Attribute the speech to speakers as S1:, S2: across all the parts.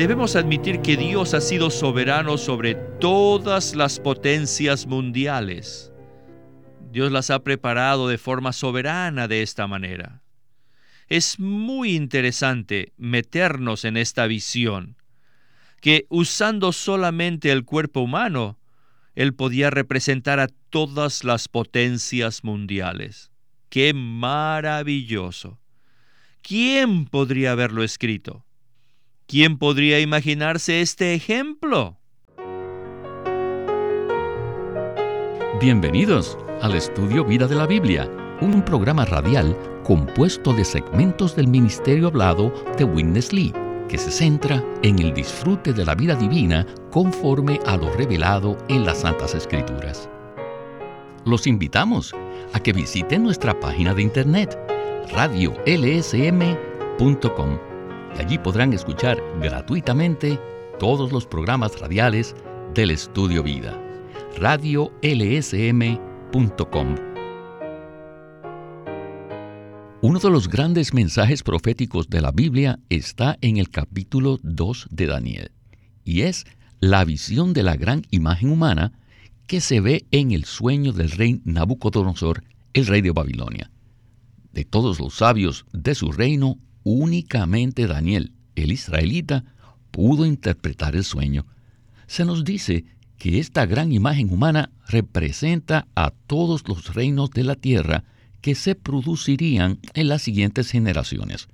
S1: debemos admitir que Dios ha sido soberano sobre todas las potencias mundiales. Dios las ha preparado de forma soberana de esta manera. Es muy interesante meternos en esta visión, que usando solamente el cuerpo humano, Él podía representar a todas las potencias mundiales. ¡Qué maravilloso! ¿Quién podría haberlo escrito? ¿Quién podría imaginarse este ejemplo?
S2: Bienvenidos al estudio Vida de la Biblia, un programa radial compuesto de segmentos del ministerio hablado de Witness Lee, que se centra en el disfrute de la vida divina conforme a lo revelado en las Santas Escrituras. Los invitamos a que visiten nuestra página de internet radiolsm.com y allí podrán escuchar gratuitamente todos los programas radiales del Estudio Vida. radiolsm.com Uno de los grandes mensajes proféticos de la Biblia está en el capítulo 2 de Daniel, y es la visión de la gran imagen humana que se ve en el sueño del rey Nabucodonosor, el rey de Babilonia. De todos los sabios de su reino, Únicamente Daniel, el israelita, pudo interpretar el sueño. Se nos dice que esta gran imagen humana representa a todos los reinos de la tierra que se producirían en las siguientes generaciones.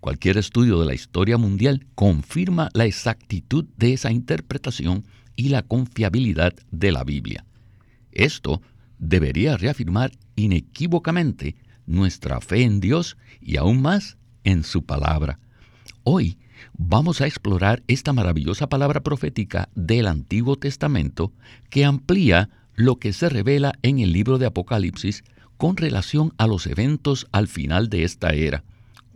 S2: Cualquier estudio de la historia mundial confirma la exactitud de esa interpretación y la confiabilidad de la Biblia. Esto debería reafirmar inequívocamente nuestra fe en Dios y aún más en su palabra. Hoy vamos a explorar esta maravillosa palabra profética del Antiguo Testamento que amplía lo que se revela en el libro de Apocalipsis con relación a los eventos al final de esta era,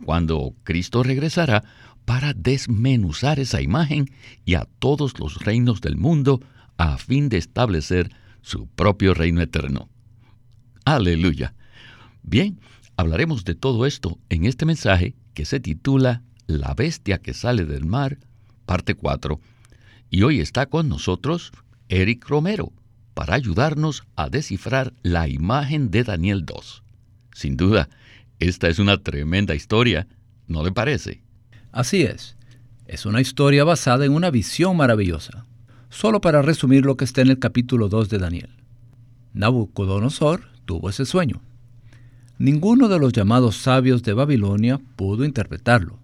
S2: cuando Cristo regresará para desmenuzar esa imagen y a todos los reinos del mundo a fin de establecer su propio reino eterno. Aleluya. Bien, Hablaremos de todo esto en este mensaje que se titula La bestia que sale del mar, parte 4. Y hoy está con nosotros Eric Romero para ayudarnos a descifrar la imagen de Daniel 2. Sin duda, esta es una tremenda historia, ¿no le parece?
S3: Así es. Es una historia basada en una visión maravillosa. Solo para resumir lo que está en el capítulo 2 de Daniel. Nabucodonosor tuvo ese sueño. Ninguno de los llamados sabios de Babilonia pudo interpretarlo.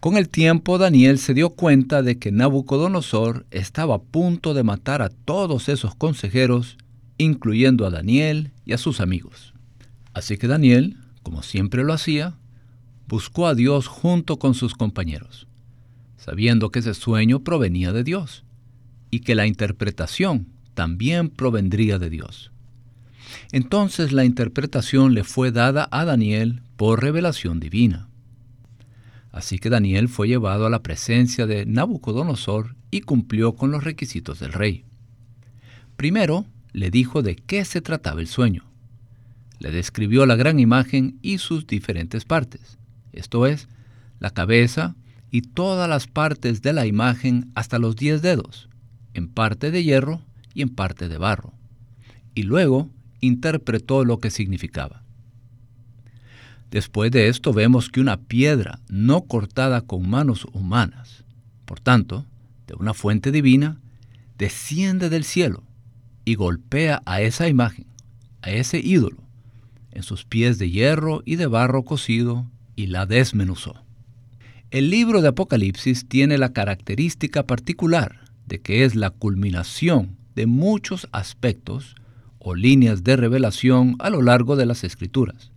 S3: Con el tiempo Daniel se dio cuenta de que Nabucodonosor estaba a punto de matar a todos esos consejeros, incluyendo a Daniel y a sus amigos. Así que Daniel, como siempre lo hacía, buscó a Dios junto con sus compañeros, sabiendo que ese sueño provenía de Dios y que la interpretación también provendría de Dios. Entonces la interpretación le fue dada a Daniel por revelación divina. Así que Daniel fue llevado a la presencia de Nabucodonosor y cumplió con los requisitos del rey. Primero le dijo de qué se trataba el sueño. Le describió la gran imagen y sus diferentes partes, esto es, la cabeza y todas las partes de la imagen hasta los diez dedos, en parte de hierro y en parte de barro. Y luego interpretó lo que significaba. Después de esto vemos que una piedra no cortada con manos humanas, por tanto, de una fuente divina, desciende del cielo y golpea a esa imagen, a ese ídolo, en sus pies de hierro y de barro cocido y la desmenuzó. El libro de Apocalipsis tiene la característica particular de que es la culminación de muchos aspectos o líneas de revelación a lo largo de las escrituras,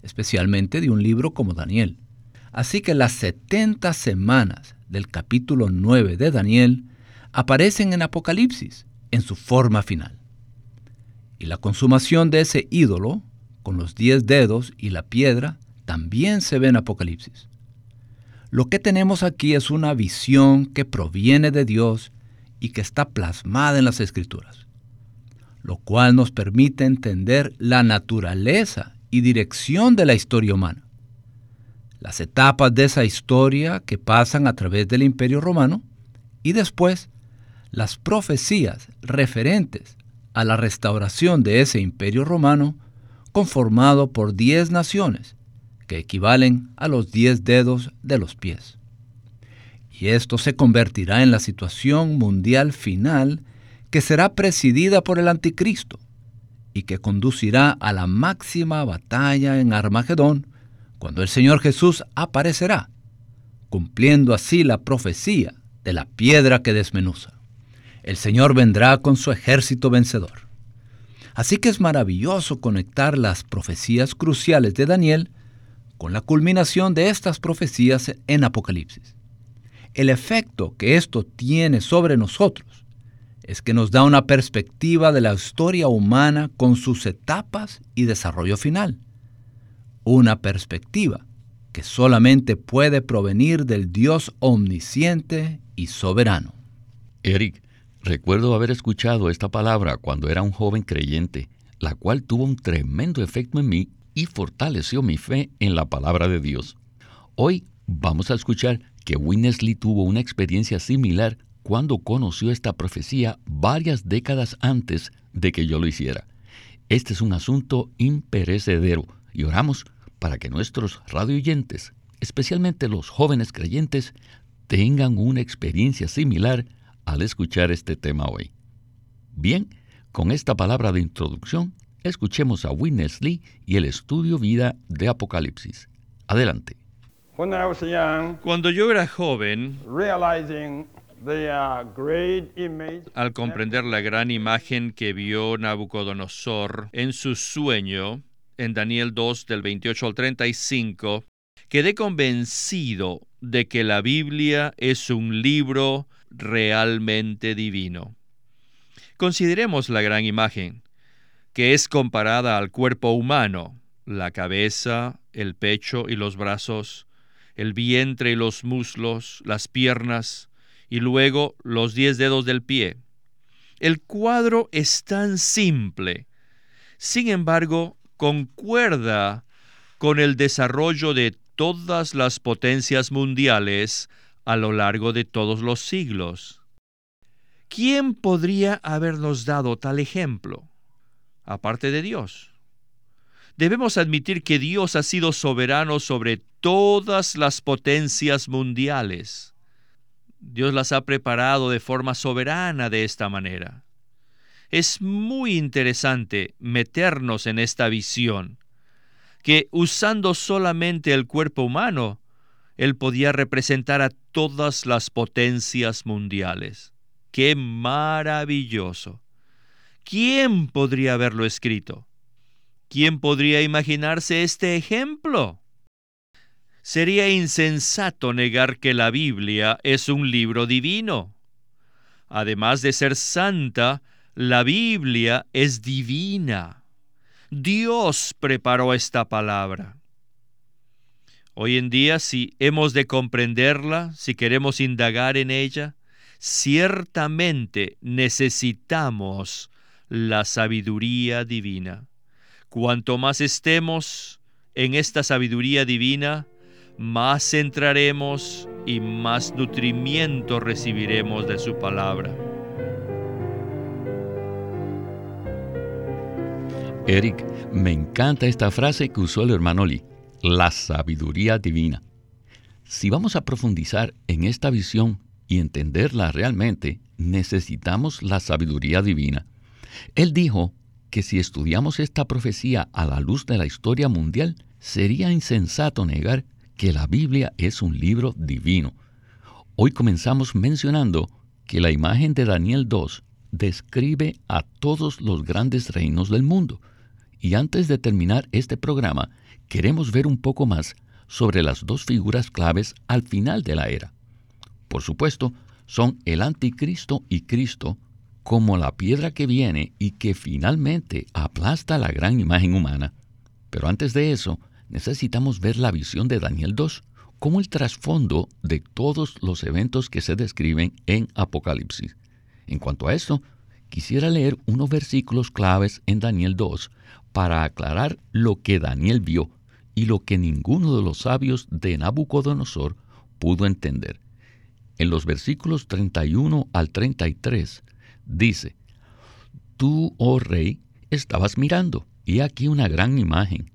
S3: especialmente de un libro como Daniel. Así que las 70 semanas del capítulo 9 de Daniel aparecen en Apocalipsis en su forma final. Y la consumación de ese ídolo, con los diez dedos y la piedra, también se ve en Apocalipsis. Lo que tenemos aquí es una visión que proviene de Dios y que está plasmada en las escrituras lo cual nos permite entender la naturaleza y dirección de la historia humana. las etapas de esa historia que pasan a través del Imperio Romano y después las profecías referentes a la restauración de ese Imperio Romano conformado por diez naciones que equivalen a los diez dedos de los pies. Y esto se convertirá en la situación mundial final que será presidida por el anticristo y que conducirá a la máxima batalla en Armagedón, cuando el Señor Jesús aparecerá, cumpliendo así la profecía de la piedra que desmenuza. El Señor vendrá con su ejército vencedor. Así que es maravilloso conectar las profecías cruciales de Daniel con la culminación de estas profecías en Apocalipsis. El efecto que esto tiene sobre nosotros es que nos da una perspectiva de la historia humana con sus etapas y desarrollo final. Una perspectiva que solamente puede provenir del Dios omnisciente y soberano.
S2: Eric, recuerdo haber escuchado esta palabra cuando era un joven creyente, la cual tuvo un tremendo efecto en mí y fortaleció mi fe en la palabra de Dios. Hoy vamos a escuchar que Winnesley tuvo una experiencia similar cuando conoció esta profecía varias décadas antes de que yo lo hiciera. Este es un asunto imperecedero y oramos para que nuestros radioyentes, especialmente los jóvenes creyentes, tengan una experiencia similar al escuchar este tema hoy. Bien, con esta palabra de introducción, escuchemos a Witness Lee y el estudio vida de Apocalipsis. Adelante.
S1: Cuando yo era joven, al comprender la gran imagen que vio Nabucodonosor en su sueño, en Daniel 2 del 28 al 35, quedé convencido de que la Biblia es un libro realmente divino. Consideremos la gran imagen, que es comparada al cuerpo humano, la cabeza, el pecho y los brazos, el vientre y los muslos, las piernas, y luego los diez dedos del pie. El cuadro es tan simple, sin embargo, concuerda con el desarrollo de todas las potencias mundiales a lo largo de todos los siglos. ¿Quién podría habernos dado tal ejemplo? Aparte de Dios. Debemos admitir que Dios ha sido soberano sobre todas las potencias mundiales. Dios las ha preparado de forma soberana de esta manera. Es muy interesante meternos en esta visión, que usando solamente el cuerpo humano, Él podía representar a todas las potencias mundiales. ¡Qué maravilloso! ¿Quién podría haberlo escrito? ¿Quién podría imaginarse este ejemplo? Sería insensato negar que la Biblia es un libro divino. Además de ser santa, la Biblia es divina. Dios preparó esta palabra. Hoy en día, si hemos de comprenderla, si queremos indagar en ella, ciertamente necesitamos la sabiduría divina. Cuanto más estemos en esta sabiduría divina, más entraremos y más nutrimiento recibiremos de su palabra.
S2: Eric, me encanta esta frase que usó el hermano Lee, la sabiduría divina. Si vamos a profundizar en esta visión y entenderla realmente, necesitamos la sabiduría divina. Él dijo que si estudiamos esta profecía a la luz de la historia mundial, sería insensato negar que la Biblia es un libro divino. Hoy comenzamos mencionando que la imagen de Daniel 2 describe a todos los grandes reinos del mundo. Y antes de terminar este programa, queremos ver un poco más sobre las dos figuras claves al final de la era. Por supuesto, son el anticristo y Cristo como la piedra que viene y que finalmente aplasta la gran imagen humana. Pero antes de eso, necesitamos ver la visión de Daniel 2 como el trasfondo de todos los eventos que se describen en Apocalipsis. En cuanto a esto, quisiera leer unos versículos claves en Daniel 2 para aclarar lo que Daniel vio y lo que ninguno de los sabios de Nabucodonosor pudo entender. En los versículos 31 al 33 dice, Tú, oh rey, estabas mirando, y aquí una gran imagen.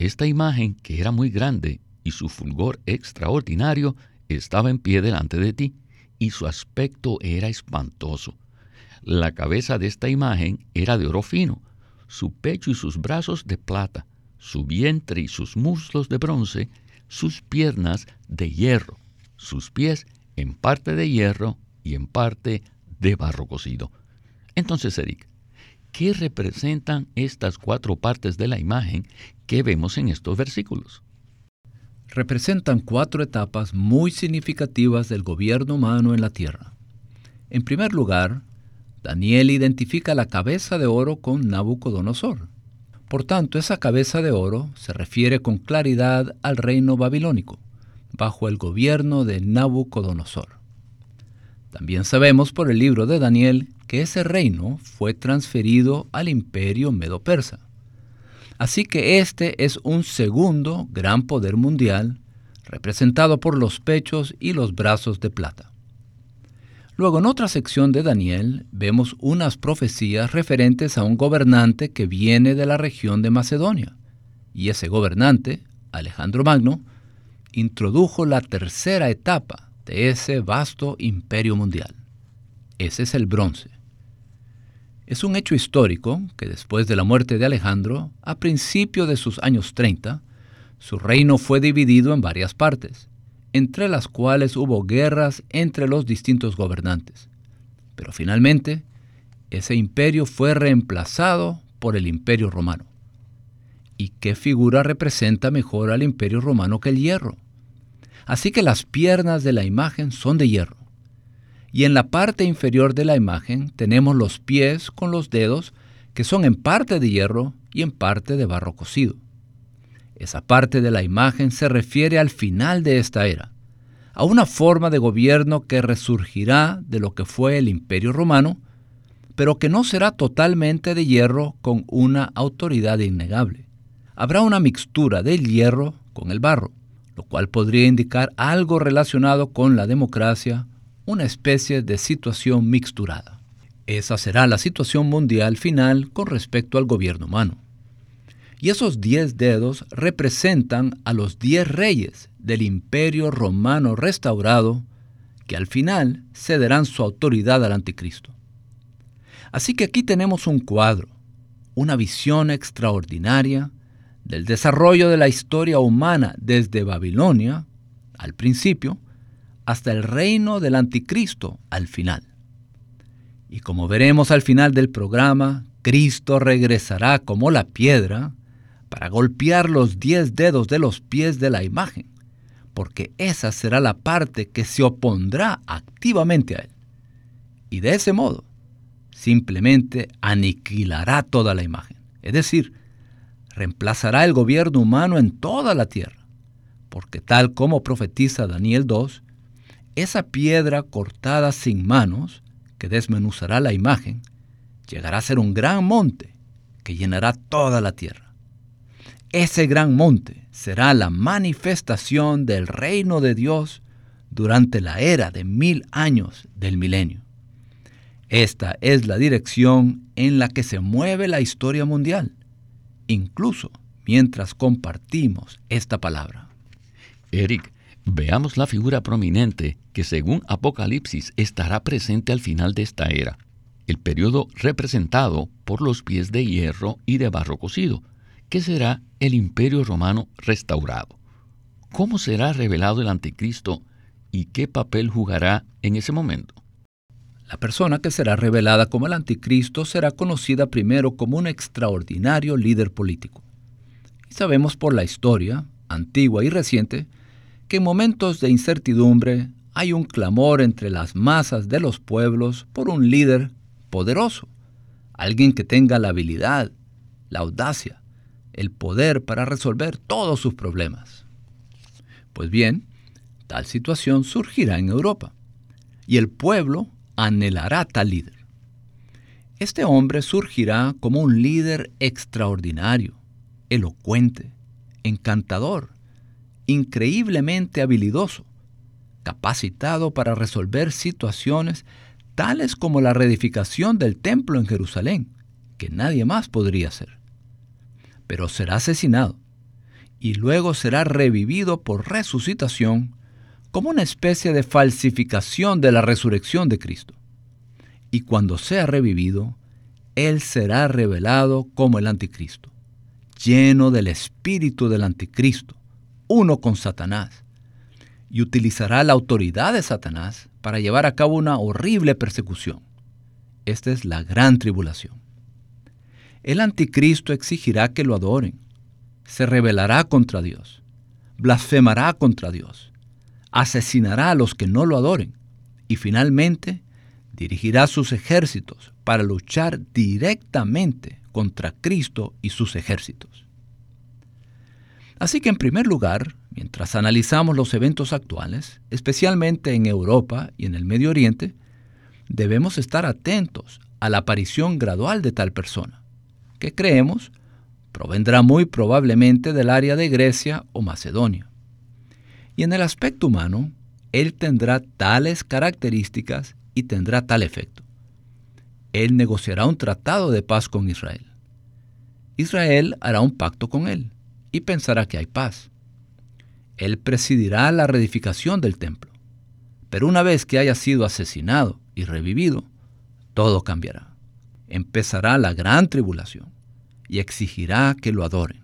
S2: Esta imagen, que era muy grande y su fulgor extraordinario, estaba en pie delante de ti, y su aspecto era espantoso. La cabeza de esta imagen era de oro fino, su pecho y sus brazos de plata, su vientre y sus muslos de bronce, sus piernas de hierro, sus pies en parte de hierro y en parte de barro cocido. Entonces, Eric, ¿qué representan estas cuatro partes de la imagen que vemos en estos versículos?
S3: Representan cuatro etapas muy significativas del gobierno humano en la tierra. En primer lugar, Daniel identifica la cabeza de oro con Nabucodonosor. Por tanto, esa cabeza de oro se refiere con claridad al reino babilónico, bajo el gobierno de Nabucodonosor. También sabemos por el libro de Daniel que ese reino fue transferido al imperio medo-persa. Así que este es un segundo gran poder mundial, representado por los pechos y los brazos de plata. Luego en otra sección de Daniel vemos unas profecías referentes a un gobernante que viene de la región de Macedonia. Y ese gobernante, Alejandro Magno, introdujo la tercera etapa de ese vasto imperio mundial. Ese es el bronce. Es un hecho histórico que después de la muerte de Alejandro, a principios de sus años 30, su reino fue dividido en varias partes entre las cuales hubo guerras entre los distintos gobernantes. Pero finalmente, ese imperio fue reemplazado por el imperio romano. ¿Y qué figura representa mejor al imperio romano que el hierro? Así que las piernas de la imagen son de hierro. Y en la parte inferior de la imagen tenemos los pies con los dedos que son en parte de hierro y en parte de barro cocido. Esa parte de la imagen se refiere al final de esta era, a una forma de gobierno que resurgirá de lo que fue el imperio romano, pero que no será totalmente de hierro con una autoridad innegable. Habrá una mixtura del hierro con el barro, lo cual podría indicar algo relacionado con la democracia, una especie de situación mixturada. Esa será la situación mundial final con respecto al gobierno humano. Y esos diez dedos representan a los diez reyes del imperio romano restaurado que al final cederán su autoridad al anticristo. Así que aquí tenemos un cuadro, una visión extraordinaria del desarrollo de la historia humana desde Babilonia, al principio, hasta el reino del anticristo al final. Y como veremos al final del programa, Cristo regresará como la piedra para golpear los diez dedos de los pies de la imagen, porque esa será la parte que se opondrá activamente a él. Y de ese modo, simplemente aniquilará toda la imagen, es decir, reemplazará el gobierno humano en toda la tierra, porque tal como profetiza Daniel 2, esa piedra cortada sin manos, que desmenuzará la imagen, llegará a ser un gran monte que llenará toda la tierra. Ese gran monte será la manifestación del reino de Dios durante la era de mil años del milenio. Esta es la dirección en la que se mueve la historia mundial, incluso mientras compartimos esta palabra.
S2: Eric, veamos la figura prominente que según Apocalipsis estará presente al final de esta era, el periodo representado por los pies de hierro y de barro cocido, que será el imperio romano restaurado. ¿Cómo será revelado el anticristo y qué papel jugará en ese momento?
S3: La persona que será revelada como el anticristo será conocida primero como un extraordinario líder político. Y sabemos por la historia, antigua y reciente, que en momentos de incertidumbre hay un clamor entre las masas de los pueblos por un líder poderoso, alguien que tenga la habilidad, la audacia, el poder para resolver todos sus problemas. Pues bien, tal situación surgirá en Europa y el pueblo anhelará tal líder. Este hombre surgirá como un líder extraordinario, elocuente, encantador, increíblemente habilidoso, capacitado para resolver situaciones tales como la reedificación del templo en Jerusalén, que nadie más podría hacer. Pero será asesinado y luego será revivido por resucitación como una especie de falsificación de la resurrección de Cristo. Y cuando sea revivido, Él será revelado como el anticristo, lleno del espíritu del anticristo, uno con Satanás, y utilizará la autoridad de Satanás para llevar a cabo una horrible persecución. Esta es la gran tribulación. El anticristo exigirá que lo adoren, se rebelará contra Dios, blasfemará contra Dios, asesinará a los que no lo adoren y finalmente dirigirá sus ejércitos para luchar directamente contra Cristo y sus ejércitos. Así que en primer lugar, mientras analizamos los eventos actuales, especialmente en Europa y en el Medio Oriente, debemos estar atentos a la aparición gradual de tal persona, que creemos provendrá muy probablemente del área de Grecia o Macedonia. Y en el aspecto humano, él tendrá tales características y tendrá tal efecto. Él negociará un tratado de paz con Israel. Israel hará un pacto con él y pensará que hay paz. Él presidirá la reedificación del templo. Pero una vez que haya sido asesinado y revivido, todo cambiará. Empezará la gran tribulación y exigirá que lo adoren.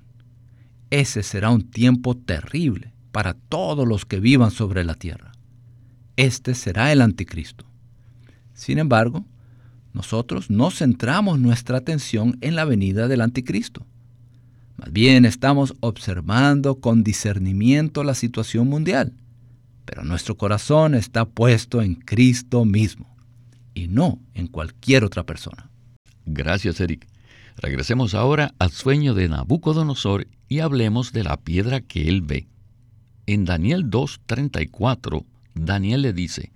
S3: Ese será un tiempo terrible para todos los que vivan sobre la tierra. Este será el anticristo. Sin embargo, nosotros no centramos nuestra atención en la venida del anticristo. Más bien estamos observando con discernimiento la situación mundial, pero nuestro corazón está puesto en Cristo mismo y no en cualquier otra persona.
S2: Gracias, Eric. Regresemos ahora al sueño de Nabucodonosor y hablemos de la piedra que él ve. En Daniel 2.34, Daniel le dice,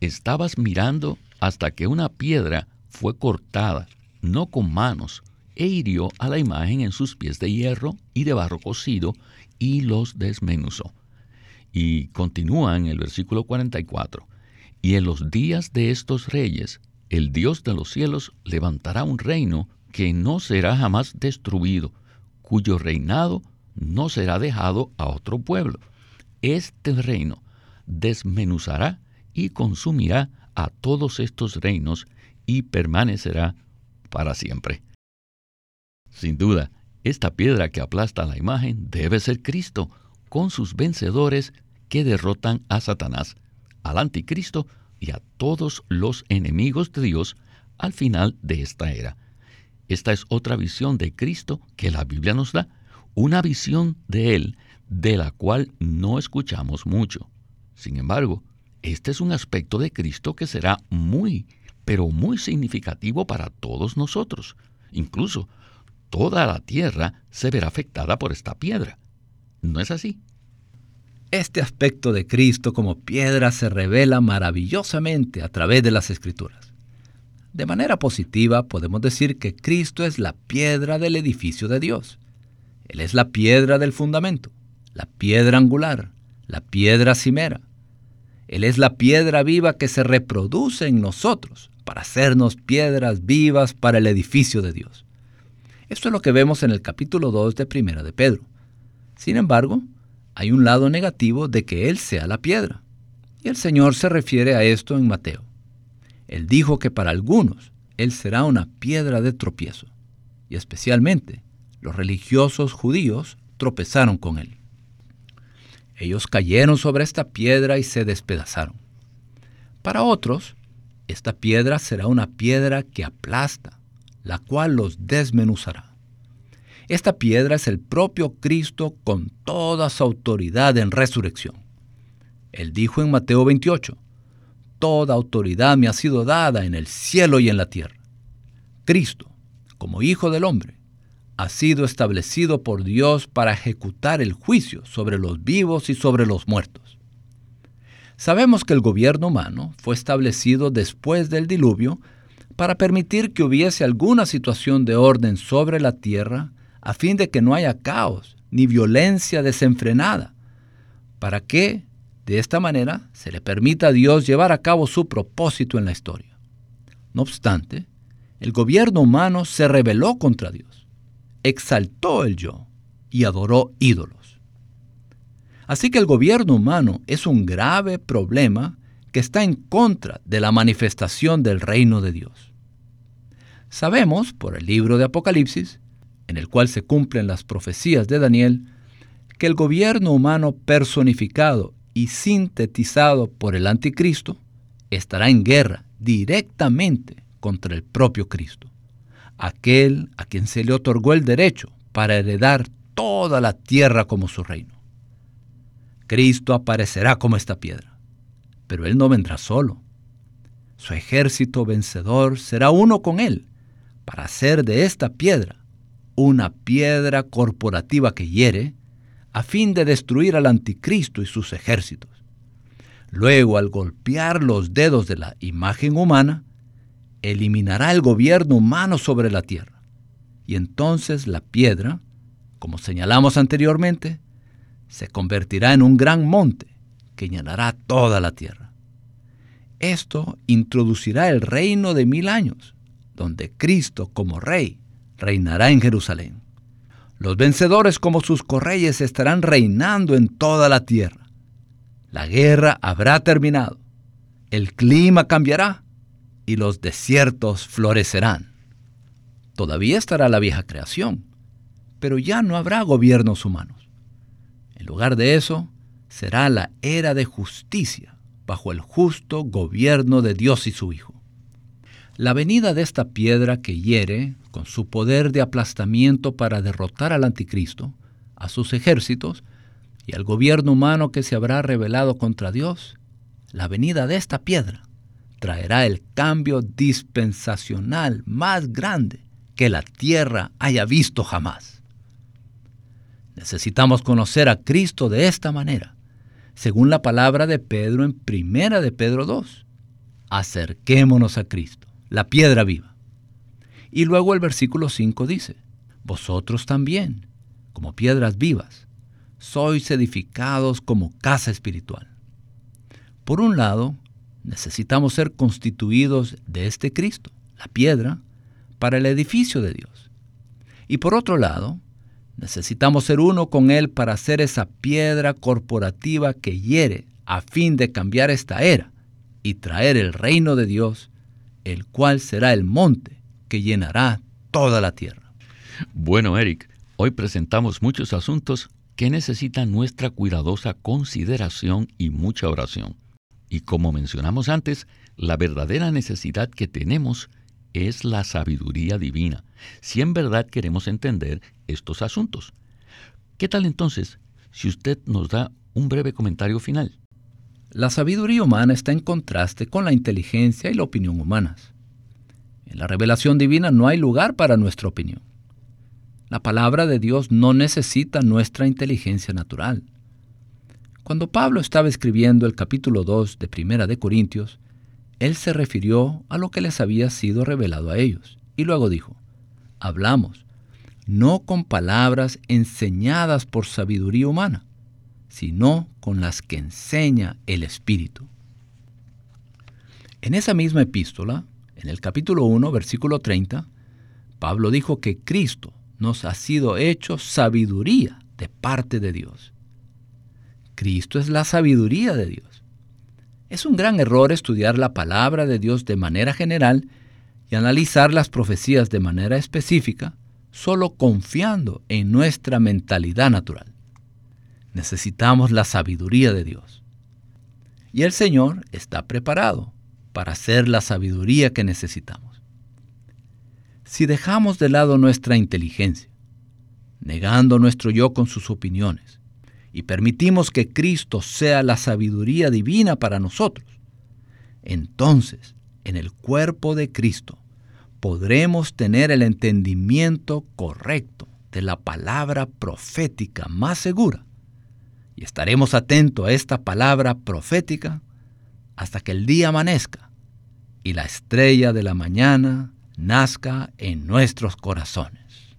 S2: estabas mirando hasta que una piedra fue cortada, no con manos, e hirió a la imagen en sus pies de hierro y de barro cocido, y los desmenuzó. Y continúa en el versículo 44, y en los días de estos reyes, el Dios de los cielos levantará un reino que no será jamás destruido, cuyo reinado no será dejado a otro pueblo. Este reino desmenuzará y consumirá a todos estos reinos y permanecerá para siempre. Sin duda, esta piedra que aplasta la imagen debe ser Cristo, con sus vencedores que derrotan a Satanás, al anticristo y a todos los enemigos de Dios al final de esta era. Esta es otra visión de Cristo que la Biblia nos da, una visión de Él de la cual no escuchamos mucho. Sin embargo, este es un aspecto de Cristo que será muy, pero muy significativo para todos nosotros. Incluso toda la tierra se verá afectada por esta piedra. ¿No es así?
S3: Este aspecto de Cristo como piedra se revela maravillosamente a través de las Escrituras. De manera positiva podemos decir que Cristo es la piedra del edificio de Dios. Él es la piedra del fundamento, la piedra angular, la piedra cimera. Él es la piedra viva que se reproduce en nosotros para hacernos piedras vivas para el edificio de Dios. Esto es lo que vemos en el capítulo 2 de Primera de Pedro. Sin embargo, hay un lado negativo de que Él sea la piedra. Y el Señor se refiere a esto en Mateo. Él dijo que para algunos Él será una piedra de tropiezo, y especialmente los religiosos judíos tropezaron con Él. Ellos cayeron sobre esta piedra y se despedazaron. Para otros, esta piedra será una piedra que aplasta, la cual los desmenuzará. Esta piedra es el propio Cristo con toda su autoridad en resurrección. Él dijo en Mateo 28, Toda autoridad me ha sido dada en el cielo y en la tierra. Cristo, como Hijo del Hombre, ha sido establecido por Dios para ejecutar el juicio sobre los vivos y sobre los muertos. Sabemos que el gobierno humano fue establecido después del diluvio para permitir que hubiese alguna situación de orden sobre la tierra a fin de que no haya caos ni violencia desenfrenada, para que, de esta manera, se le permita a Dios llevar a cabo su propósito en la historia. No obstante, el gobierno humano se rebeló contra Dios, exaltó el yo y adoró ídolos. Así que el gobierno humano es un grave problema que está en contra de la manifestación del reino de Dios. Sabemos, por el libro de Apocalipsis, en el cual se cumplen las profecías de Daniel, que el gobierno humano personificado y sintetizado por el anticristo estará en guerra directamente contra el propio Cristo, aquel a quien se le otorgó el derecho para heredar toda la tierra como su reino. Cristo aparecerá como esta piedra, pero él no vendrá solo. Su ejército vencedor será uno con él para hacer de esta piedra una piedra corporativa que hiere, a fin de destruir al anticristo y sus ejércitos. Luego, al golpear los dedos de la imagen humana, eliminará el gobierno humano sobre la tierra. Y entonces la piedra, como señalamos anteriormente, se convertirá en un gran monte que llenará toda la tierra. Esto introducirá el reino de mil años, donde Cristo como rey reinará en Jerusalén. Los vencedores como sus correyes estarán reinando en toda la tierra. La guerra habrá terminado, el clima cambiará y los desiertos florecerán. Todavía estará la vieja creación, pero ya no habrá gobiernos humanos. En lugar de eso, será la era de justicia bajo el justo gobierno de Dios y su Hijo. La venida de esta piedra que hiere, con su poder de aplastamiento para derrotar al anticristo, a sus ejércitos y al gobierno humano que se habrá rebelado contra Dios, la venida de esta piedra traerá el cambio dispensacional más grande que la tierra haya visto jamás. Necesitamos conocer a Cristo de esta manera, según la palabra de Pedro en Primera de Pedro 2. Acerquémonos a Cristo, la piedra viva. Y luego el versículo 5 dice, Vosotros también, como piedras vivas, sois edificados como casa espiritual. Por un lado, necesitamos ser constituidos de este Cristo, la piedra, para el edificio de Dios. Y por otro lado, necesitamos ser uno con Él para ser esa piedra corporativa que hiere a fin de cambiar esta era y traer el reino de Dios, el cual será el monte que llenará toda la tierra.
S2: Bueno, Eric, hoy presentamos muchos asuntos que necesitan nuestra cuidadosa consideración y mucha oración. Y como mencionamos antes, la verdadera necesidad que tenemos es la sabiduría divina, si en verdad queremos entender estos asuntos. ¿Qué tal entonces si usted nos da un breve comentario final?
S3: La sabiduría humana está en contraste con la inteligencia y la opinión humanas. En la revelación divina no hay lugar para nuestra opinión. La palabra de Dios no necesita nuestra inteligencia natural. Cuando Pablo estaba escribiendo el capítulo 2 de Primera de Corintios, él se refirió a lo que les había sido revelado a ellos, y luego dijo, hablamos, no con palabras enseñadas por sabiduría humana, sino con las que enseña el Espíritu. En esa misma epístola, en el capítulo 1, versículo 30, Pablo dijo que Cristo nos ha sido hecho sabiduría de parte de Dios. Cristo es la sabiduría de Dios. Es un gran error estudiar la palabra de Dios de manera general y analizar las profecías de manera específica solo confiando en nuestra mentalidad natural. Necesitamos la sabiduría de Dios. Y el Señor está preparado para hacer la sabiduría que necesitamos. Si dejamos de lado nuestra inteligencia, negando nuestro yo con sus opiniones, y permitimos que Cristo sea la sabiduría divina para nosotros, entonces en el cuerpo de Cristo podremos tener el entendimiento correcto de la palabra profética más segura y estaremos atentos a esta palabra profética hasta que el día amanezca y la estrella de la mañana nazca en nuestros corazones.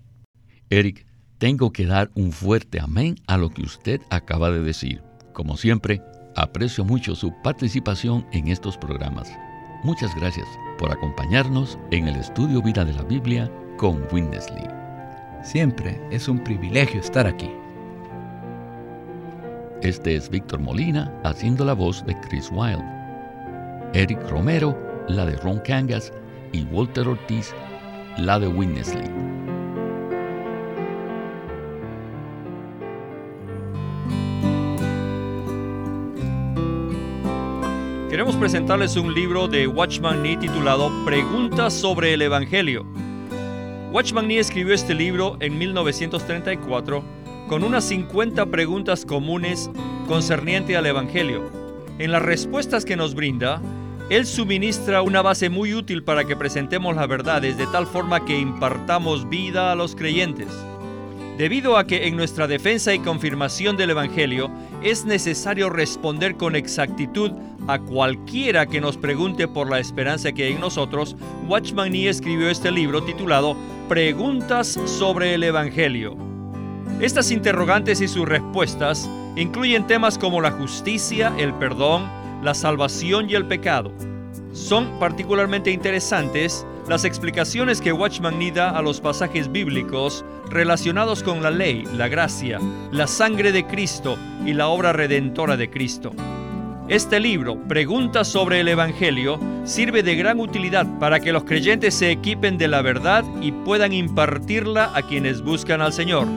S2: Eric, tengo que dar un fuerte amén a lo que usted acaba de decir. Como siempre, aprecio mucho su participación en estos programas. Muchas gracias por acompañarnos en el estudio Vida de la Biblia con Winnesley.
S3: Siempre es un privilegio estar aquí.
S2: Este es Víctor Molina haciendo la voz de Chris Wilde. Eric Romero, la de Ron Cangas y Walter Ortiz, la de Winnesley.
S1: Queremos presentarles un libro de Watchman Nee titulado Preguntas sobre el Evangelio. Watchman Nee escribió este libro en 1934 con unas 50 preguntas comunes concerniente al Evangelio. En las respuestas que nos brinda, él suministra una base muy útil para que presentemos las verdades de tal forma que impartamos vida a los creyentes. Debido a que en nuestra defensa y confirmación del Evangelio es necesario responder con exactitud a cualquiera que nos pregunte por la esperanza que hay en nosotros, Watchman Nee escribió este libro titulado Preguntas sobre el Evangelio. Estas interrogantes y sus respuestas incluyen temas como la justicia, el perdón, la salvación y el pecado. Son particularmente interesantes las explicaciones que Watchman da a los pasajes bíblicos relacionados con la ley, la gracia, la sangre de Cristo y la obra redentora de Cristo. Este libro, Preguntas sobre el Evangelio, sirve de gran utilidad para que los creyentes se equipen de la verdad y puedan impartirla a quienes buscan al Señor.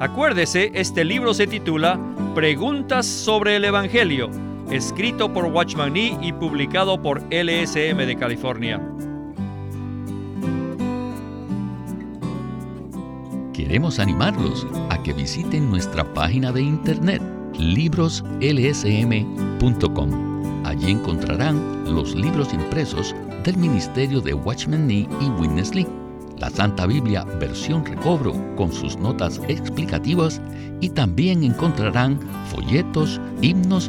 S1: Acuérdese, este libro se titula Preguntas sobre el Evangelio, escrito por Watchman Nee y publicado por LSM de California.
S2: Queremos animarlos a que visiten nuestra página de internet libroslsm.com. Allí encontrarán los libros impresos del Ministerio de Watchman Nee y Witness Lee, la Santa Biblia versión recobro con sus notas explicativas y también encontrarán folletos, himnos